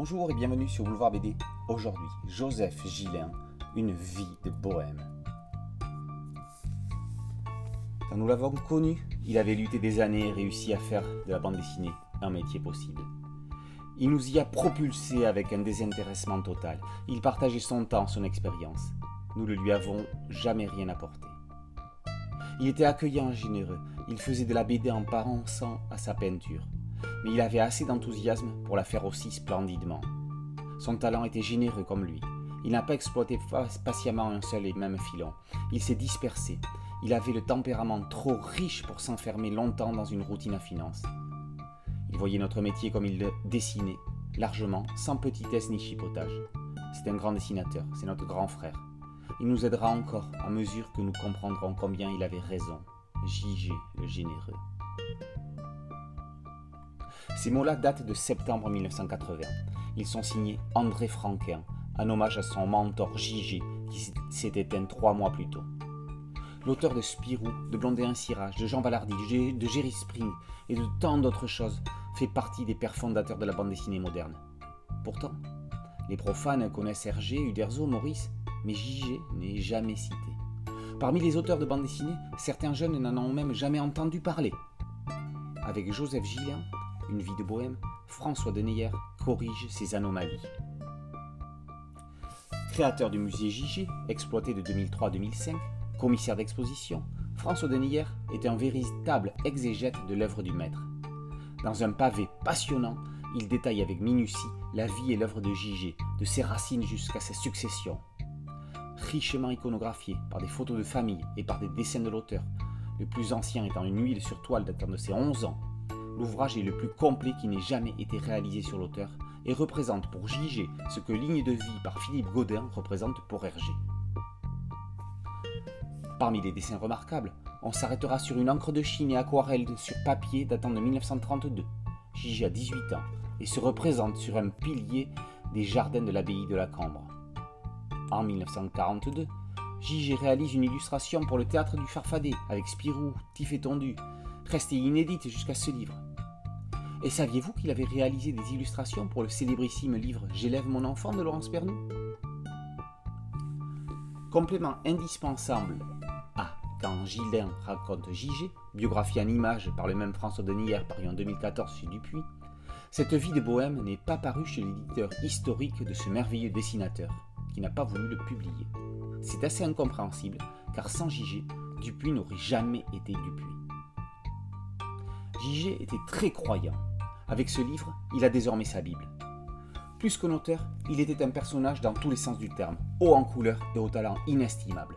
Bonjour et bienvenue sur Boulevard BD. Aujourd'hui, Joseph Gillin, Une vie de bohème. Quand nous l'avons connu, il avait lutté des années et réussi à faire de la bande dessinée un métier possible. Il nous y a propulsés avec un désintéressement total. Il partageait son temps, son expérience. Nous ne lui avons jamais rien apporté. Il était accueillant et généreux. Il faisait de la BD en pensant à sa peinture mais il avait assez d'enthousiasme pour la faire aussi splendidement. Son talent était généreux comme lui. Il n'a pas exploité patiemment un seul et même filon. Il s'est dispersé. Il avait le tempérament trop riche pour s'enfermer longtemps dans une routine à finance. Il voyait notre métier comme il le dessinait, largement, sans petitesse ni chipotage. C'est un grand dessinateur, c'est notre grand frère. Il nous aidera encore à mesure que nous comprendrons combien il avait raison. JG, le généreux. Ces mots-là datent de septembre 1980. Ils sont signés André Franquin, en hommage à son mentor Gigi, qui s'est éteint trois mois plus tôt. L'auteur de Spirou, de Blondin Cirage, de Jean Ballardy, de Jerry Spring et de tant d'autres choses fait partie des pères fondateurs de la bande dessinée moderne. Pourtant, les profanes connaissent Hergé, Uderzo, Maurice, mais Gigi n'est jamais cité. Parmi les auteurs de bande dessinée, certains jeunes n'en ont même jamais entendu parler. Avec Joseph Gillin, une vie de bohème, François Deneyer corrige ces anomalies. Créateur du musée Gigi, exploité de 2003 à 2005, commissaire d'exposition, François Deneyer est un véritable exégète de l'œuvre du maître. Dans un pavé passionnant, il détaille avec minutie la vie et l'œuvre de Gigi, de ses racines jusqu'à sa succession. Richement iconographié par des photos de famille et par des dessins de l'auteur, le plus ancien étant une huile sur toile datant de ses 11 ans, L'ouvrage est le plus complet qui n'ait jamais été réalisé sur l'auteur et représente pour J.G. ce que Ligne de vie par Philippe Godin représente pour Hergé. Parmi les dessins remarquables, on s'arrêtera sur une encre de Chine et aquarelle sur papier datant de 1932. J.G. a 18 ans et se représente sur un pilier des jardins de l'abbaye de la Cambre. En 1942, J.G. réalise une illustration pour le théâtre du Farfadet avec Spirou, Tif et Tondu, restée inédite jusqu'à ce livre. Et saviez-vous qu'il avait réalisé des illustrations pour le célébrissime livre J'élève mon enfant de Laurence Pernou Complément indispensable à Quand Gilin raconte JG, biographie en images par le même François Denier paru en 2014 chez Dupuis, cette vie de bohème n'est pas parue chez l'éditeur historique de ce merveilleux dessinateur, qui n'a pas voulu le publier. C'est assez incompréhensible, car sans JG, Dupuis n'aurait jamais été Dupuis. J.G. était très croyant. Avec ce livre, il a désormais sa Bible. Plus qu'un auteur, il était un personnage dans tous les sens du terme, haut en couleur et au talent inestimable.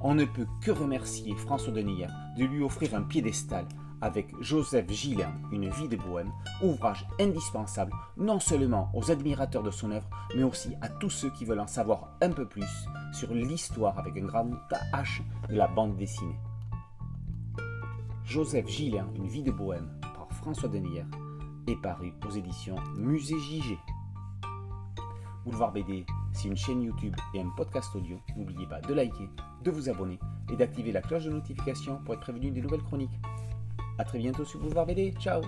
On ne peut que remercier François Deneyer de lui offrir un piédestal avec Joseph Gillin, Une vie de bohème, ouvrage indispensable non seulement aux admirateurs de son œuvre, mais aussi à tous ceux qui veulent en savoir un peu plus sur l'histoire avec un grand H de la bande dessinée. Joseph Gillin, Une vie de bohème par François Denier est paru aux éditions Musée JG. Boulevard BD, c'est une chaîne YouTube et un podcast audio. N'oubliez pas de liker, de vous abonner et d'activer la cloche de notification pour être prévenu des nouvelles chroniques. A très bientôt sur Boulevard BD. Ciao